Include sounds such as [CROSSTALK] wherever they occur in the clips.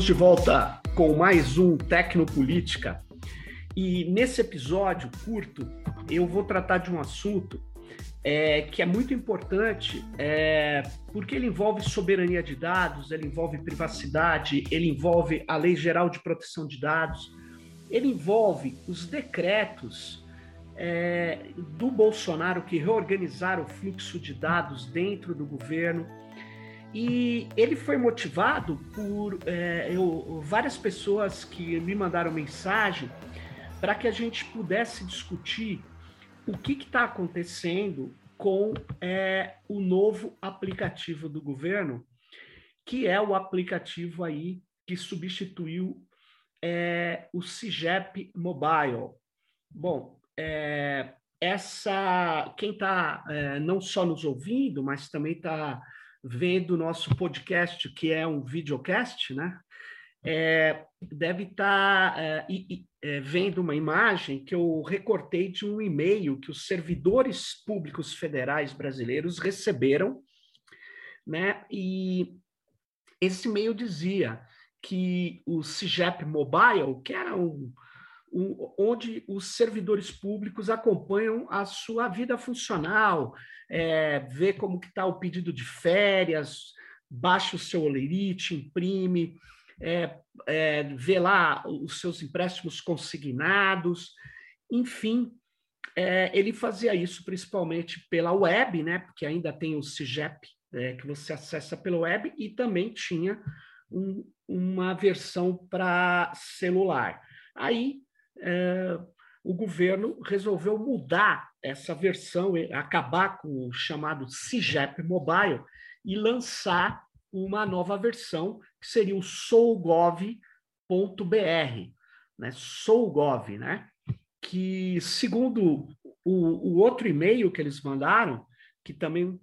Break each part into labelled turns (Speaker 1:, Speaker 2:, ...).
Speaker 1: Estamos de volta com mais um Tecnopolítica. E nesse episódio curto, eu vou tratar de um assunto é, que é muito importante, é, porque ele envolve soberania de dados, ele envolve privacidade, ele envolve a Lei Geral de Proteção de Dados, ele envolve os decretos é, do Bolsonaro que reorganizaram o fluxo de dados dentro do governo e ele foi motivado por é, eu, várias pessoas que me mandaram mensagem para que a gente pudesse discutir o que está acontecendo com é, o novo aplicativo do governo, que é o aplicativo aí que substituiu é, o CIGEP Mobile. Bom, é, essa quem está é, não só nos ouvindo, mas também está vendo o nosso podcast, que é um videocast, né? É, deve estar tá, é, é, vendo uma imagem que eu recortei de um e-mail que os servidores públicos federais brasileiros receberam, né? E esse e-mail dizia que o CIGEP Mobile, que era um, onde os servidores públicos acompanham a sua vida funcional, é, como que está o pedido de férias, baixa o seu olerite, imprime, é, é, vê lá os seus empréstimos consignados, enfim, é, ele fazia isso principalmente pela web, né? Porque ainda tem o CIGEP é, que você acessa pela web e também tinha um, uma versão para celular. Aí é, o governo resolveu mudar essa versão, acabar com o chamado CIGEP Mobile e lançar uma nova versão, que seria o soulgov.br, né? Soulgov, né? Que, segundo o, o outro e-mail que eles mandaram, que também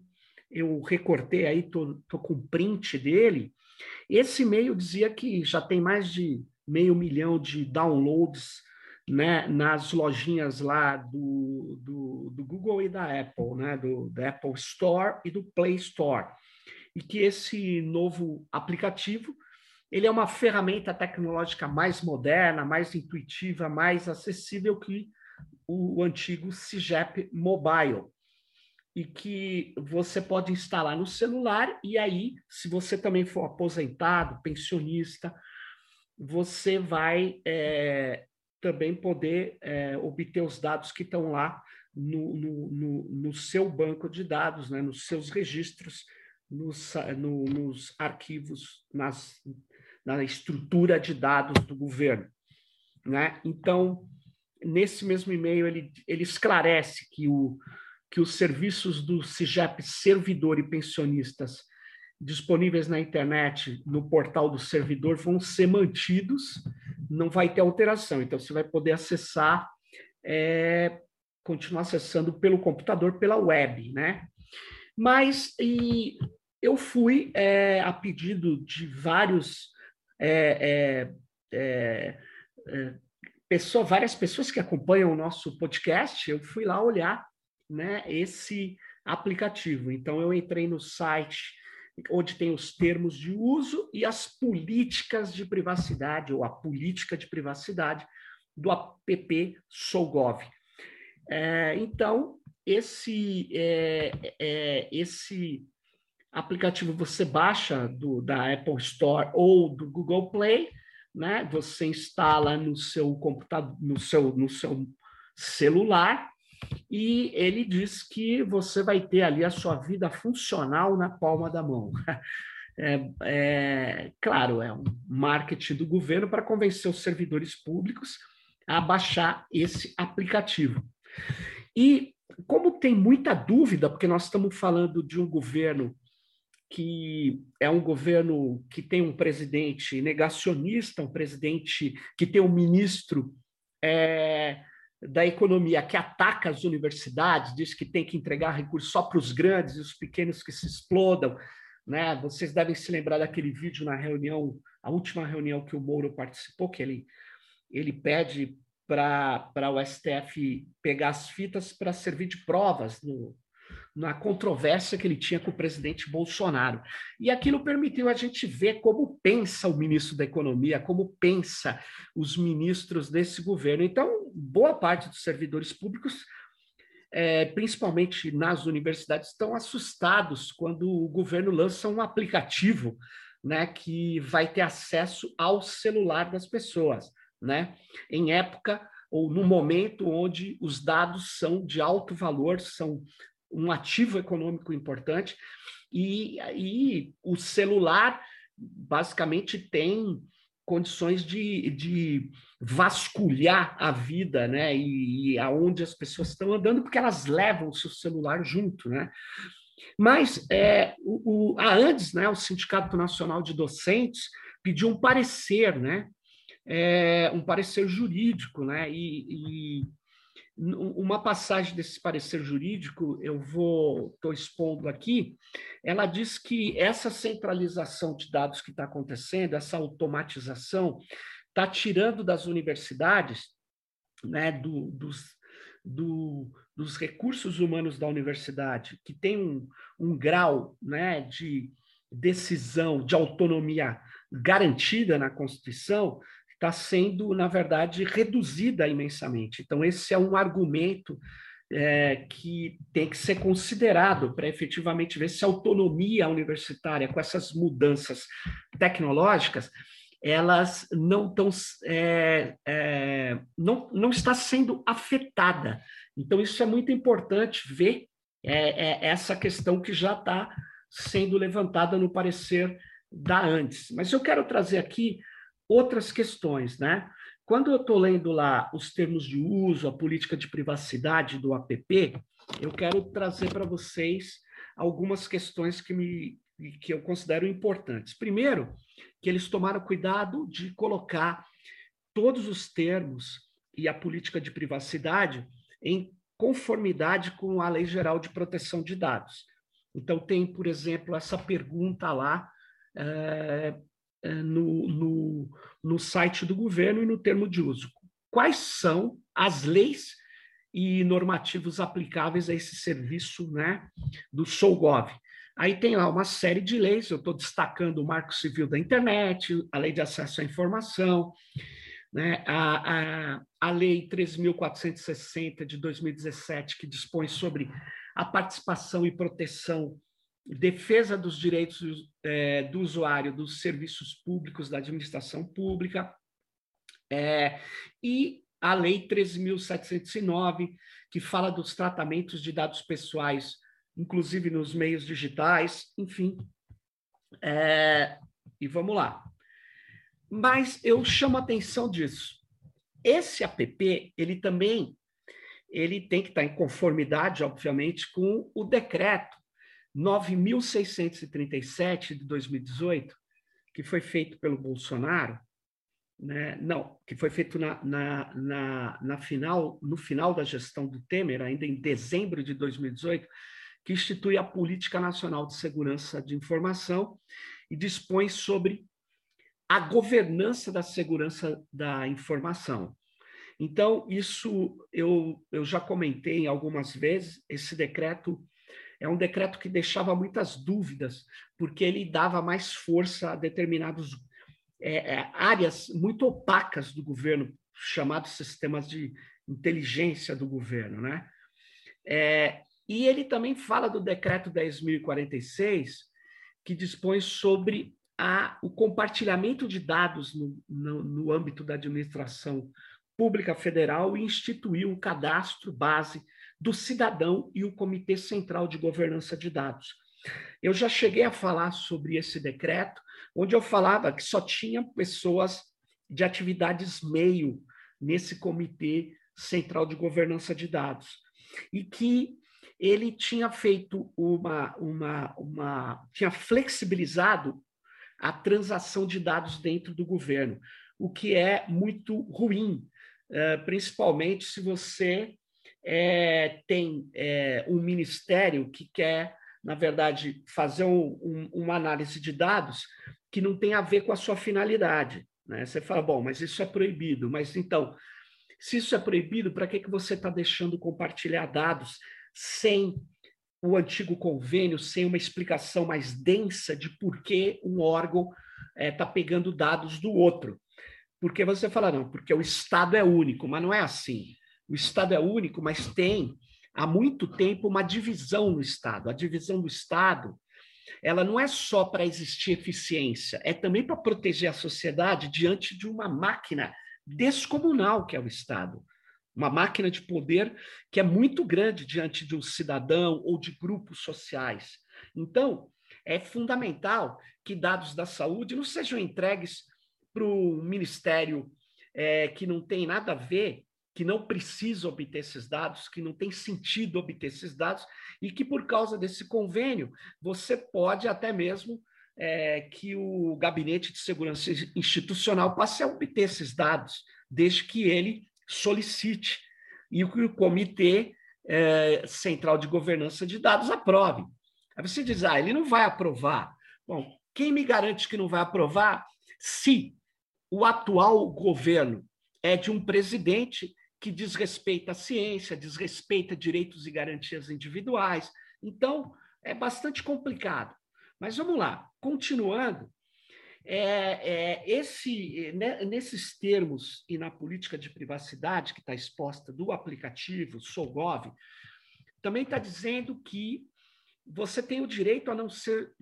Speaker 1: eu recortei aí, tô, tô com print dele, esse e-mail dizia que já tem mais de meio milhão de downloads né, nas lojinhas lá do, do, do, Google e da Apple, né, do, Apple Store e do Play Store. E que esse novo aplicativo ele é uma ferramenta tecnológica mais moderna, mais intuitiva, mais acessível que o antigo CIGEP Mobile. E que você pode instalar no celular, e aí, se você também for aposentado, pensionista, você vai é, também poder é, obter os dados que estão lá no, no, no, no, seu banco de dados, né, nos seus registros, nos, no, nos arquivos, nas, na estrutura de dados do governo. Né? Então, nesse mesmo e-mail, ele, ele esclarece que, o, que os serviços do CIGEP Servidor e Pensionistas disponíveis na internet, no portal do servidor, vão ser mantidos, não vai ter alteração. Então, você vai poder acessar, é, continuar acessando pelo computador, pela web, né? Mas e eu fui, é, a pedido de vários é, é, é, é pessoa, várias pessoas que acompanham o nosso podcast, eu fui lá olhar né, esse aplicativo. Então, eu entrei no site onde tem os termos de uso e as políticas de privacidade, ou a política de privacidade do app Soulgov. É, então, esse, é, é, esse aplicativo você baixa do, da Apple Store ou do Google Play, né? você instala no seu computador, no seu, no seu celular, e ele diz que você vai ter ali a sua vida funcional na palma da mão. [LAUGHS] É, é, claro, é um marketing do governo para convencer os servidores públicos a baixar esse aplicativo. E como tem muita dúvida, porque nós estamos falando de um governo que é um governo que tem um presidente negacionista, um presidente que tem um ministro é, da economia que ataca as universidades, diz que tem que entregar recursos só para os grandes e os pequenos que se explodam. Né? Vocês devem se lembrar daquele vídeo na reunião, a última reunião que o Moro participou, que ele, ele pede para o STF pegar as fitas para servir de provas no, na controvérsia que ele tinha com o presidente Bolsonaro. E aquilo permitiu a gente ver como pensa o ministro da Economia, como pensa os ministros desse governo. Então, boa parte dos servidores públicos, é, principalmente nas universidades, estão assustados quando o governo lança um aplicativo né, que vai ter acesso ao celular das pessoas, né? Em época ou no momento onde os dados são de alto valor, são um ativo econômico importante, e, e o celular basicamente tem condições de, de vasculhar a vida, né? E, e aonde as pessoas estão andando, porque elas levam o seu celular junto, né? Mas é, o, o, a ANDES, né, o Sindicato Nacional de Docentes, pediu um parecer, né? É, um parecer jurídico, né? E, e, uma passagem desse parecer jurídico, eu vou estou expondo aqui, ela diz que essa centralização de dados que está acontecendo, essa automatização, está tirando das universidades, né, do, dos, do, dos recursos humanos da universidade, que tem um, um grau né, de decisão, de autonomia garantida na Constituição, está sendo, na verdade, reduzida imensamente. Então, esse é um argumento é, que tem que ser considerado para efetivamente ver se a autonomia universitária, com essas mudanças tecnológicas, elas não estão é, é, não, não está sendo afetada. Então, isso é muito importante ver é, é essa questão que já está sendo levantada no parecer da antes. Mas eu quero trazer aqui outras questões, né? Quando eu estou lendo lá os termos de uso, a política de privacidade do APP, eu quero trazer para vocês algumas questões que, me, que eu considero importantes. Primeiro, que eles tomaram cuidado de colocar todos os termos e a política de privacidade em conformidade com a Lei Geral de Proteção de Dados. Então, tem, por exemplo, essa pergunta lá é, no, no, no site do governo e no termo de uso. Quais são as leis e normativos aplicáveis a esse serviço né, do SouGov? Aí tem lá uma série de leis, eu estou destacando o Marco Civil da Internet, a Lei de Acesso à Informação, né, a, a, a Lei 3.460 de 2017, que dispõe sobre a participação e proteção defesa dos direitos é, do usuário dos serviços públicos da administração pública, é, e a Lei 13.709, que fala dos tratamentos de dados pessoais, inclusive nos meios digitais, enfim. É, e vamos lá. Mas eu chamo a atenção disso. Esse app, ele também ele tem que estar em conformidade, obviamente, com o decreto 9.637 de 2018, que foi feito pelo Bolsonaro, né? não, que foi feito na, na, na, na, final, no final da gestão do Temer, ainda em dezembro de 2018, que institui a Política Nacional de Segurança de Informação e dispõe sobre a governança da segurança da informação. Então, isso eu, eu já comentei algumas vezes, esse decreto é um decreto que deixava muitas dúvidas, porque ele dava mais força a determinadas é, é, áreas muito opacas do governo, chamados sistemas de inteligência do governo. Né? É, e ele também fala do decreto 10.046, que dispõe sobre a, o compartilhamento de dados no, no, no âmbito da administração pública federal e instituiu o cadastro base do cidadão e o Comitê Central de Governança de Dados. Eu já cheguei a falar sobre esse decreto, onde eu falava que só tinha pessoas de atividades meio nesse Comitê Central de Governança de Dados, e que ele tinha feito uma, uma, uma tinha flexibilizado a transação de dados dentro do governo, o que é muito ruim, eh, principalmente se você é, tem é, um ministério que quer, na verdade, fazer um, um, uma análise de dados que não tem a ver com a sua finalidade. Né? Você fala, bom, mas isso é proibido. Mas então, se isso é proibido, para que, que você está deixando compartilhar dados sem o antigo convênio sem uma explicação mais densa de por que um órgão está é, pegando dados do outro. Porque você fala, não, porque o Estado é único, mas não é assim. O Estado é único, mas tem há muito tempo uma divisão no Estado. A divisão do Estado ela não é só para existir eficiência, é também para proteger a sociedade diante de uma máquina descomunal que é o Estado. Uma máquina de poder que é muito grande diante de um cidadão ou de grupos sociais. Então, é fundamental que dados da saúde não sejam entregues para o Ministério é, que não tem nada a ver, que não precisa obter esses dados, que não tem sentido obter esses dados, e que por causa desse convênio, você pode até mesmo é, que o Gabinete de Segurança Institucional passe a obter esses dados, desde que ele solicite e que o Comitê é, Central de Governança de Dados aprove. Aí você diz, ah, ele não vai aprovar. Bom, quem me garante que não vai aprovar se o atual governo é de um presidente que desrespeita a ciência, desrespeita direitos e garantias individuais. Então, é bastante complicado. Mas vamos lá, continuando, é, é, esse, né, nesses termos e na política de privacidade que está exposta do aplicativo Solgov, também está dizendo que você tem o direito a não ser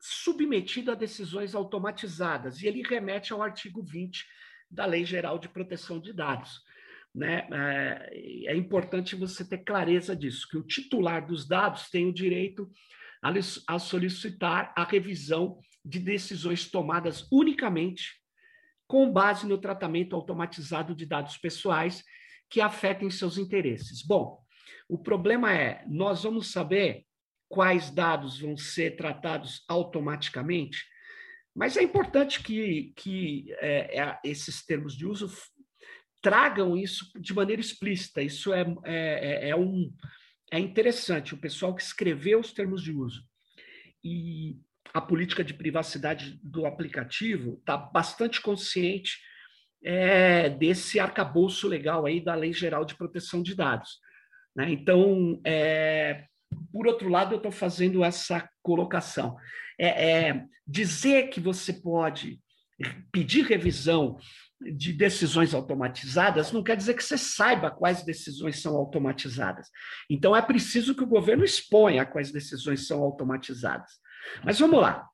Speaker 1: submetido a decisões automatizadas, e ele remete ao artigo 20 da Lei Geral de Proteção de Dados. Né? É, é importante você ter clareza disso, que o titular dos dados tem o direito a, solicitar a revisão de decisões tomadas unicamente com base no tratamento automatizado de dados pessoais que afetem seus interesses. Bom, o problema é, nós vamos saber quais dados vão ser tratados automaticamente, mas é importante que, que é, é, esses termos de uso tragam isso de maneira explícita. Isso é, é, é, é um, é interessante. O pessoal que escreveu os termos de uso e a política de privacidade do aplicativo está bastante consciente é, desse arcabouço legal aí da Lei Geral de Proteção de Dados. Né? Então, é, por outro lado, eu estou fazendo essa colocação. É, é, dizer que você pode pedir revisão de decisões automatizadas não quer dizer que você saiba quais decisões são automatizadas. Então, é preciso que o governo exponha quais decisões são automatizadas. Mas vamos lá.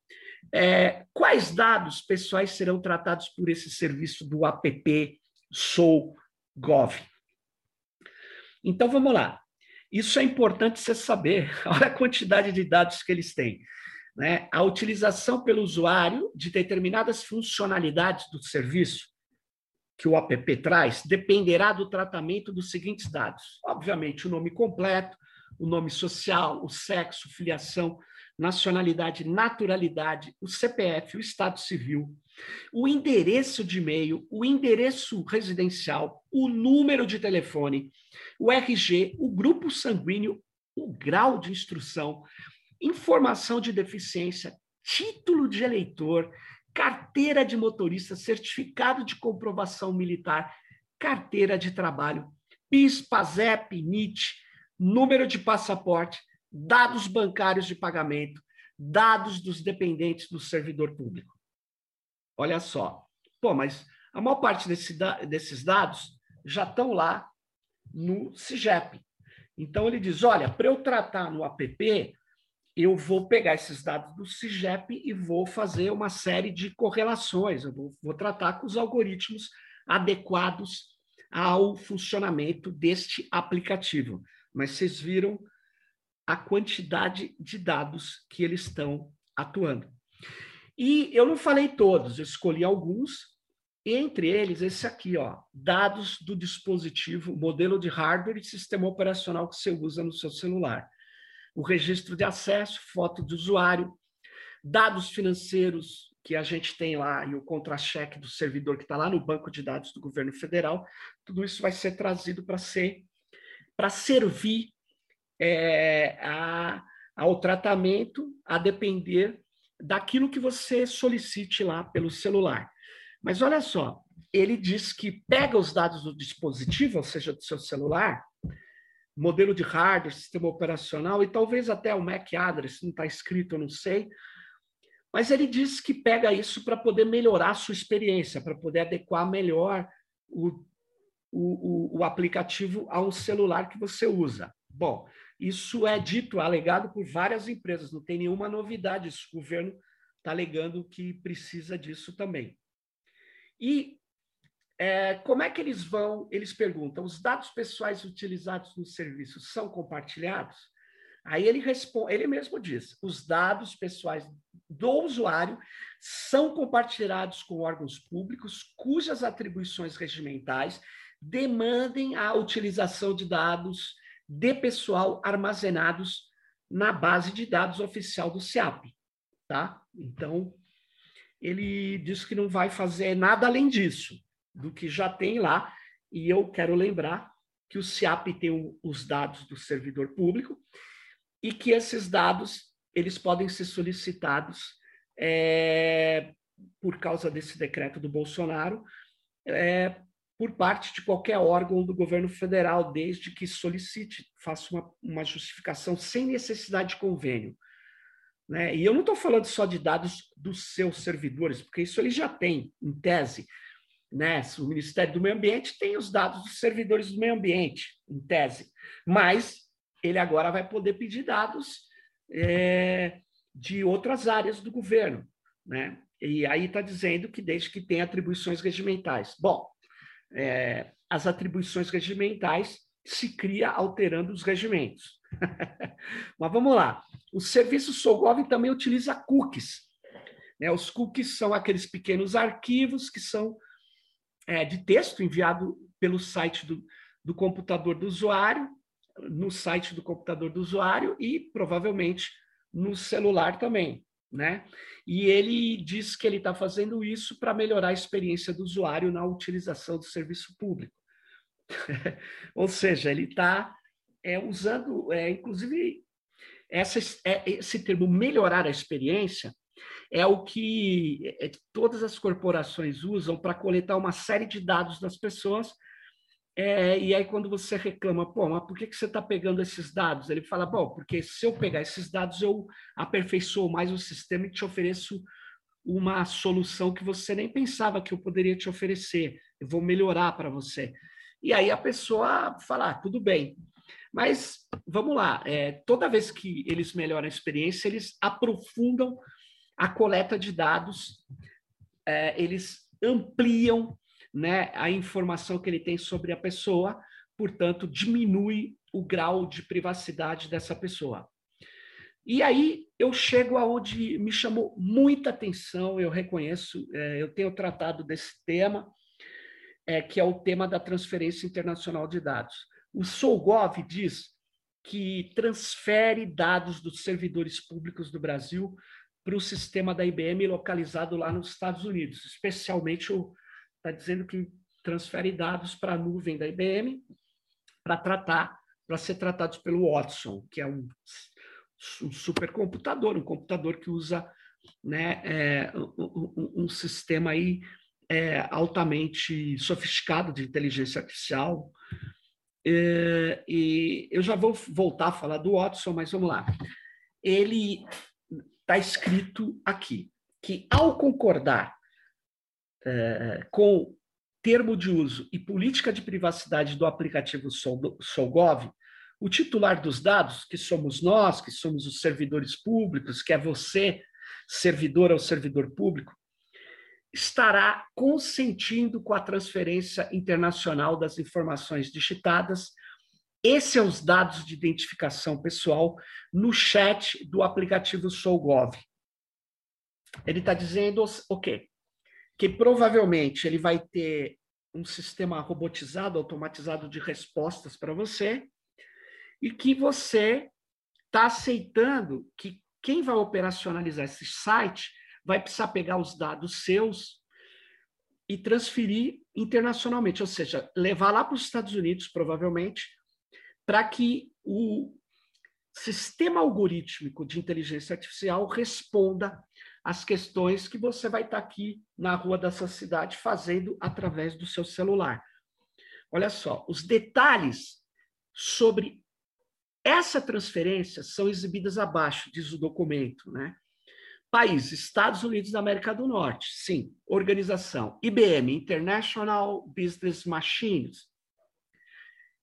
Speaker 1: É, quais dados pessoais serão tratados por esse serviço do app Sou Gov? Então, vamos lá. Isso é importante você saber. Olha [LAUGHS] a quantidade de dados que eles têm. Né? A utilização pelo usuário de determinadas funcionalidades do serviço que o app traz dependerá do tratamento dos seguintes dados. Obviamente, o nome completo, o nome social, o sexo, filiação, nacionalidade, naturalidade, o CPF, o estado civil, o endereço de e-mail, o endereço residencial, o número de telefone, o RG, o grupo sanguíneo, o grau de instrução, informação de deficiência, título de eleitor, carteira de motorista, certificado de comprovação militar, carteira de trabalho, PIS, PASEP, NIT, número de passaporte, dados bancários de pagamento, dados dos dependentes do servidor público. Olha só. Pô, mas a maior parte desse, desses dados já estão lá no CIGEP. Então ele diz: olha, para eu tratar no app, eu vou pegar esses dados do CIGEP e vou fazer uma série de correlações, eu vou, vou tratar com os algoritmos adequados ao funcionamento deste aplicativo. Mas vocês viram a quantidade de dados que eles estão atuando. E eu não falei todos, eu escolhi alguns, entre eles esse aqui, ó, dados do dispositivo, modelo de hardware e sistema operacional que você usa no seu celular. O registro de acesso, foto do usuário, dados financeiros que a gente tem lá e o contra-cheque do servidor que está lá no banco de dados do governo federal, tudo isso vai ser trazido para ser para servir é, a, ao tratamento a depender daquilo que você solicite lá pelo celular. Mas olha só, ele diz que pega os dados do dispositivo, ou seja, do seu celular, modelo de hardware, sistema operacional, e talvez até o MAC address, não está escrito, eu não sei. Mas ele diz que pega isso para poder melhorar a sua experiência, para poder adequar melhor o, o, o, aplicativo a um celular que você usa. Bom, isso é dito, alegado por várias empresas, não tem nenhuma novidade, isso. o governo está alegando que precisa disso também. E é, como é que eles vão? Eles perguntam: os dados pessoais utilizados no serviço são compartilhados? Aí ele responde, ele mesmo diz: os dados pessoais do usuário são compartilhados com órgãos públicos cujas atribuições regimentais demandem a utilização de dados de pessoal armazenados na base de dados oficial do CIAP, tá? Então, ele diz que não vai fazer nada além disso do que já tem lá. E eu quero lembrar que o CIAP tem os dados do servidor público e que esses dados eles podem ser solicitados é, por causa desse decreto do Bolsonaro é, por parte de qualquer órgão do governo federal, desde que solicite, faça uma, uma justificação sem necessidade de convênio. Né? E eu não estou falando só de dados dos seus servidores, porque isso ele já tem, em tese né? O Ministério do Meio Ambiente tem os dados dos servidores do meio ambiente, em tese, mas ele agora vai poder pedir dados é, de outras áreas do governo, né? E aí está dizendo que desde que tem atribuições regimentais. Bom, é, as atribuições regimentais se cria alterando os regimentos. [LAUGHS] Mas vamos lá. O serviço Solgov também utiliza cookies. Né? Os cookies são aqueles pequenos arquivos que são é, de texto enviado pelo site do, do computador do usuário, no site do computador do usuário e provavelmente no celular também. Né? E ele diz que ele está fazendo isso para melhorar a experiência do usuário na utilização do serviço público. [LAUGHS] Ou seja, ele está é, usando, é, inclusive, essa, é, esse termo melhorar a experiência é o que é, todas as corporações usam para coletar uma série de dados das pessoas. É, e aí, quando você reclama, pô, mas por que, que você está pegando esses dados? Ele fala, bom, porque se eu pegar esses dados, eu aperfeiçoo mais o sistema e te ofereço uma solução que você nem pensava que eu poderia te oferecer. Eu vou melhorar para você. E aí a pessoa fala, ah, tudo bem. Mas vamos lá, é, toda vez que eles melhoram a experiência, eles aprofundam a coleta de dados, é, eles ampliam né, a informação que ele tem sobre a pessoa, portanto, diminui o grau de privacidade dessa pessoa. E aí eu chego aonde me chamou muita atenção, eu reconheço, é, eu tenho tratado desse tema, é, que é o tema da transferência internacional de dados. O Solgov diz que transfere dados dos servidores públicos do Brasil para o sistema da IBM localizado lá nos Estados Unidos. Especialmente, está dizendo que transfere dados para a nuvem da IBM para tratar, para ser tratados pelo Watson, que é um, um supercomputador, um computador que usa né, é, um, um, sistema aí é, altamente sofisticado de inteligência artificial. É, e eu já vou voltar a falar do Watson, mas vamos lá. Ele está escrito aqui que, ao concordar é, com termo de uso e política de privacidade do aplicativo Solgov, o titular dos dados, que somos nós, que somos os servidores públicos, que é você, servidor ao servidor público, estará consentindo com a transferência internacional das informações digitadas esses são os dados de identificação pessoal no chat do aplicativo SouGov. Ele está dizendo o quê? Que provavelmente ele vai ter um sistema robotizado, automatizado de respostas para você, e que você está aceitando que quem vai operacionalizar esse site vai precisar pegar os dados seus e transferir internacionalmente, ou seja, levar lá para os Estados Unidos, provavelmente, para que o sistema algorítmico de inteligência artificial responda às questões que você vai estar aqui na rua dessa cidade fazendo através do seu celular. Olha só, os detalhes sobre Essas transferências são exibidas abaixo, diz o documento, né? País, Estados Unidos da América do Norte, sim. Organização, IBM, International Business Machines.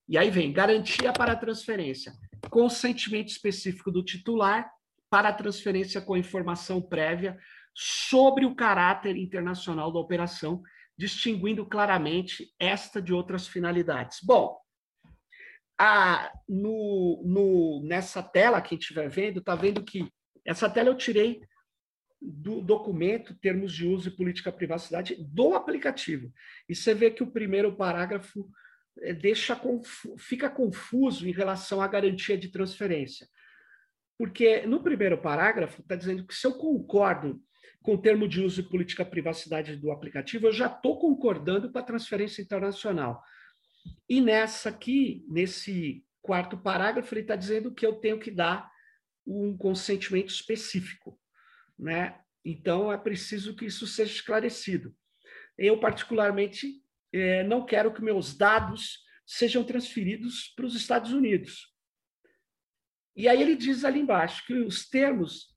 Speaker 1: E aí vem garantia para a transferência, consentimento específico do titular para a transferência com informação prévia sobre o caráter internacional da operação, distinguindo claramente esta de outras finalidades. Bom, a, no, no, nessa tela que a gente estiver vendo, está vendo que essa tela eu tirei do documento, termos de uso e política privacidade do aplicativo. E você vê que o primeiro parágrafo deixa confu fica confuso em relação à garantia de transferência. Porque no primeiro parágrafo está dizendo que se eu concordo com o termo de uso e política privacidade do aplicativo, eu já estou concordando com a transferência internacional. E nessa aqui, nesse quarto parágrafo, ele está dizendo que eu tenho que dar um consentimento específico. Né? Então, é preciso que isso seja esclarecido. Eu, particularmente, é, não quero que meus dados sejam transferidos para os Estados Unidos. E aí ele diz ali embaixo que os termos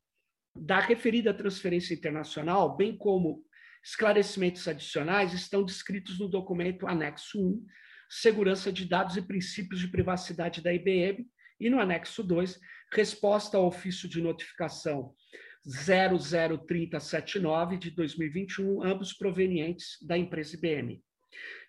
Speaker 1: da referida transferência internacional, bem como esclarecimentos adicionais, estão descritos no documento anexo 1, Segurança de Dados e Princípios de Privacidade da IBM, e no anexo 2, Resposta ao ofício de notificação 003079 de 2021, ambos provenientes da empresa IBM.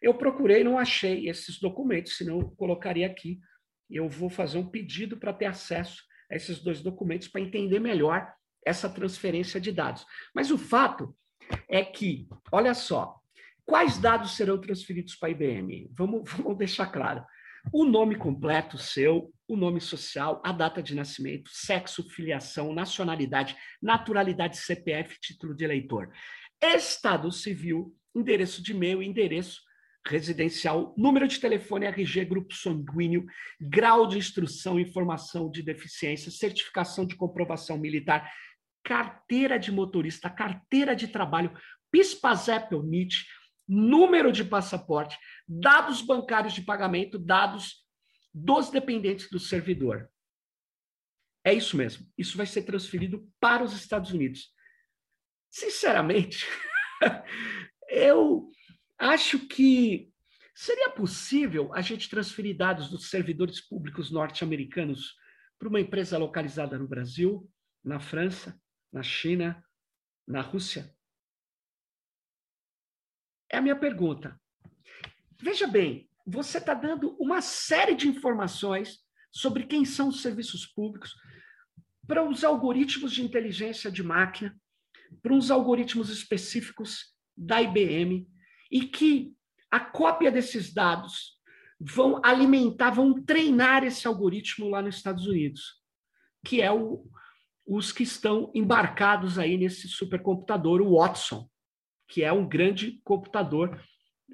Speaker 1: Eu procurei, não achei esses documentos, senão eu colocaria aqui. Eu vou fazer um pedido para ter acesso a esses dois documentos para entender melhor essa transferência de dados. Mas o fato é que, olha só, quais dados serão transferidos para a IBM? Vamos, [LAUGHS] vamos deixar claro. O nome completo seu, o nome social, a data de nascimento, sexo, filiação, nacionalidade, naturalidade, CPF, título de eleitor. Estado civil, endereço de e-mail, endereço residencial, número de telefone, RG, grupo sanguíneo, grau de instrução, informação de deficiência, certificação de comprovação militar, carteira de motorista, carteira de trabalho, PIS/PASEP NIT, número de passaporte, dados bancários de pagamento, dados dos dependentes do servidor. É isso mesmo. Isso vai ser transferido para os Estados Unidos. Sinceramente, [LAUGHS] eu acho que seria possível a gente transferir dados dos servidores públicos norte-americanos para uma empresa localizada no Brasil, na França, na China, na Rússia? É a minha pergunta. Veja bem, você está dando uma série de informações sobre quem são os serviços públicos para os algoritmos de inteligência de máquina, para uns algoritmos específicos da IBM, e que a cópia desses dados vão alimentar, vão treinar esse algoritmo lá nos Estados Unidos, que é o, os que estão embarcados aí nesse supercomputador, o Watson, que é um grande computador,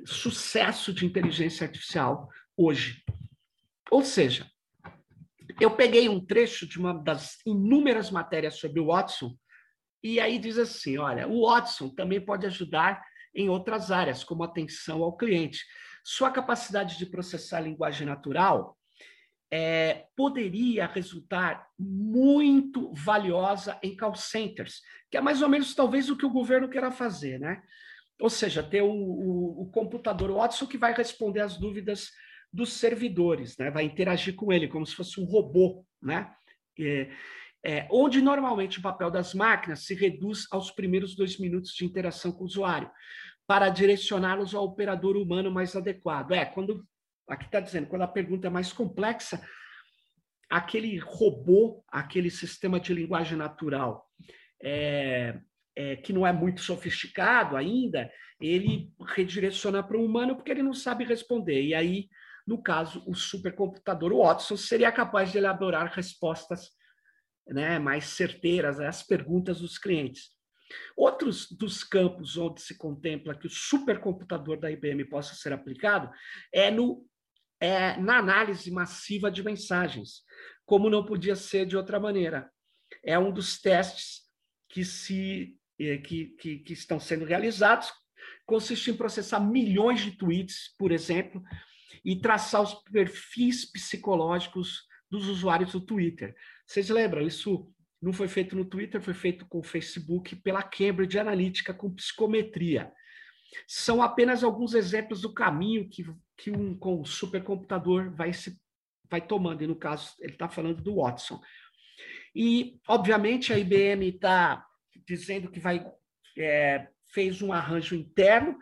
Speaker 1: sucesso de inteligência artificial hoje. Ou seja, eu peguei um trecho de uma das inúmeras matérias sobre o Watson, e aí diz assim: olha, o Watson também pode ajudar em outras áreas, como atenção ao cliente. Sua capacidade de processar linguagem natural é, poderia resultar muito valiosa em call centers, que é mais ou menos talvez o que o governo queira fazer, né? Ou seja, ter o, o, o computador Watson que vai responder às dúvidas dos servidores, né? Vai interagir com ele como se fosse um robô, né? É, é, onde normalmente o papel das máquinas se reduz aos primeiros dois minutos de interação com o usuário, para direcioná-los ao operador humano mais adequado. É, quando aqui está dizendo, quando a pergunta é mais complexa, aquele robô, aquele sistema de linguagem natural, é, é, que não é muito sofisticado ainda, ele redireciona para o humano porque ele não sabe responder. E aí, no caso, o supercomputador Watson seria capaz de elaborar respostas né, mais certeiras às perguntas dos clientes. Outros dos campos onde se contempla que o supercomputador da IBM possa ser aplicado é no é, na análise massiva de mensagens, como não podia ser de outra maneira. É um dos testes que, se, é, que, que, que estão sendo realizados, consiste em processar milhões de tweets, por exemplo, e traçar os perfis psicológicos dos usuários do Twitter. Vocês lembram? Isso não foi feito no Twitter, foi feito com o Facebook pela Cambridge Analytica com psicometria. São apenas alguns exemplos do caminho que, que um com supercomputador vai se vai tomando, e no caso ele está falando do Watson. E, obviamente, a IBM está dizendo que vai é, fez um arranjo interno,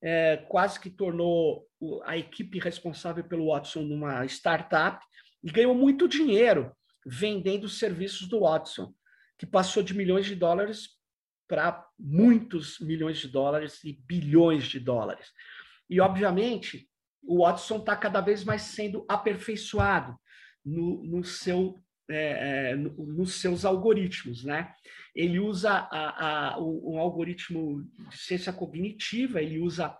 Speaker 1: é, quase que tornou a equipe responsável pelo Watson numa startup e ganhou muito dinheiro vendendo os serviços do Watson, que passou de milhões de dólares para muitos milhões de dólares e bilhões de dólares. E, obviamente, o Watson está cada vez mais sendo aperfeiçoado no, no seu, é, é, no, nos seus algoritmos. Né? Ele usa a, a, um, algoritmo de ciência cognitiva, ele usa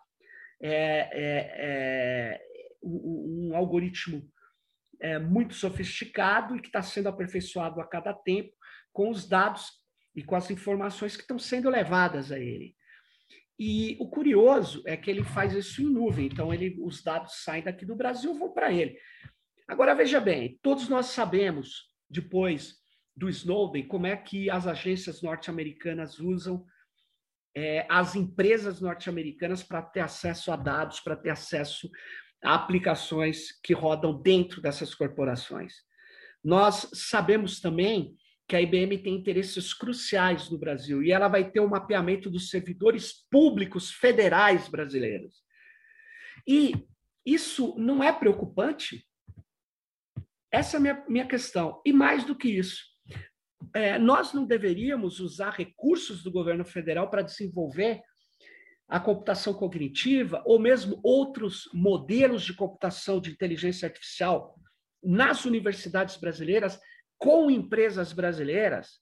Speaker 1: é, é, é um, um algoritmo é, muito sofisticado e que está sendo aperfeiçoado a cada tempo com os dados e com as informações que estão sendo levadas a ele. E o curioso é que ele faz isso em nuvem, então ele, os dados saem daqui do Brasil vão para ele. Agora, veja bem, todos nós sabemos, depois do Snowden, como é que as agências norte-americanas usam é, as empresas norte-americanas para ter acesso a dados, para ter acesso aplicações que rodam dentro dessas corporações. Nós sabemos também que a IBM tem interesses cruciais no Brasil e ela vai ter o um mapeamento dos servidores públicos federais brasileiros. E isso não é preocupante? Essa é a minha, minha questão. E mais do que isso, é, nós não deveríamos usar recursos do governo federal para desenvolver a computação cognitiva ou mesmo outros modelos de computação de inteligência artificial nas universidades brasileiras com empresas brasileiras?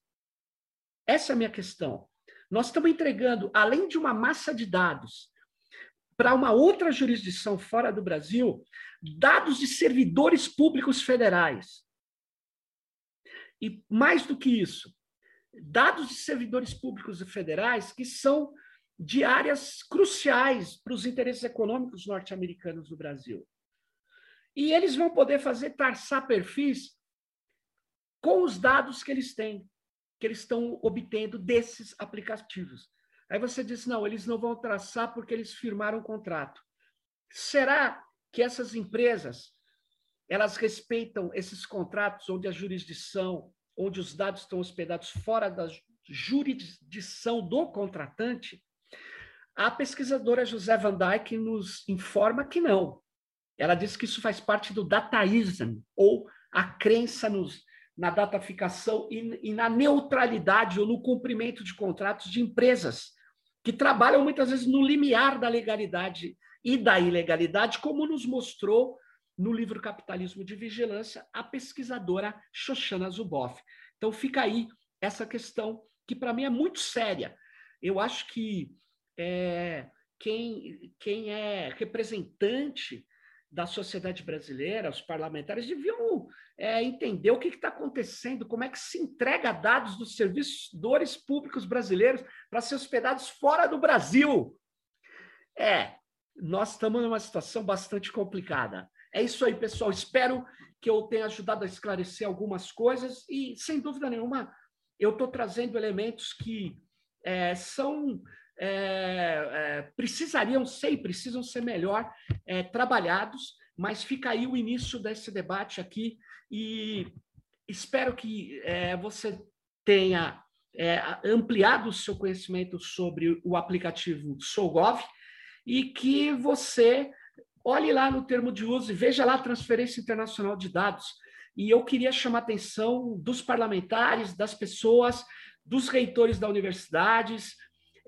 Speaker 1: Essa é a minha questão. Nós estamos entregando, além de uma massa de dados, para uma outra jurisdição fora do Brasil, dados de servidores públicos federais. E mais do que isso, dados de servidores públicos federais que são de áreas cruciais para os interesses econômicos norte-americanos no Brasil. E eles vão poder fazer traçar perfis com os dados que eles têm, que eles estão obtendo desses aplicativos. Aí você diz, não, eles não vão traçar porque eles firmaram um contrato. Será que essas empresas elas respeitam esses contratos onde a jurisdição, onde os dados estão hospedados fora da jurisdição do contratante? A pesquisadora José Van Dyke nos informa que não. Ela diz que isso faz parte do dataísmo, ou a crença nos, na dataficação e, e na neutralidade ou no cumprimento de contratos de empresas que trabalham muitas vezes no limiar da legalidade e da ilegalidade, como nos mostrou no livro Capitalismo de Vigilância a pesquisadora Shoshana Zuboff. Então fica aí essa questão que para mim é muito séria. Eu acho que é, quem, quem é representante da sociedade brasileira, os parlamentares deviam é, entender o que está acontecendo, como é que se entrega dados dos servidores públicos brasileiros para ser hospedados fora do Brasil. É, nós estamos numa situação bastante complicada. É isso aí, pessoal. Espero que eu tenha ajudado a esclarecer algumas coisas e, sem dúvida nenhuma, eu estou trazendo elementos que é, são é, é, precisariam ser e precisam ser melhor é, trabalhados, mas fica aí o início desse debate aqui e espero que é, você tenha é, ampliado o seu conhecimento sobre o aplicativo SouGov e que você olhe lá no termo de uso e veja lá a transferência internacional de dados. E eu queria chamar a atenção dos parlamentares, das pessoas, dos reitores das universidades,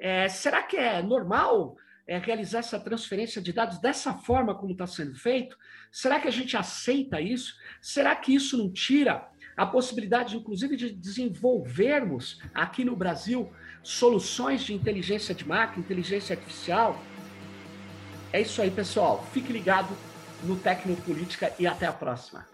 Speaker 1: é, será que é normal é, realizar essa transferência de dados dessa forma como está sendo feito? Será que a gente aceita isso? Será que isso não tira a possibilidade, inclusive, de desenvolvermos aqui no Brasil soluções de inteligência de máquina, inteligência artificial? É isso aí, pessoal. Fique ligado no Tecnopolítica e até a próxima.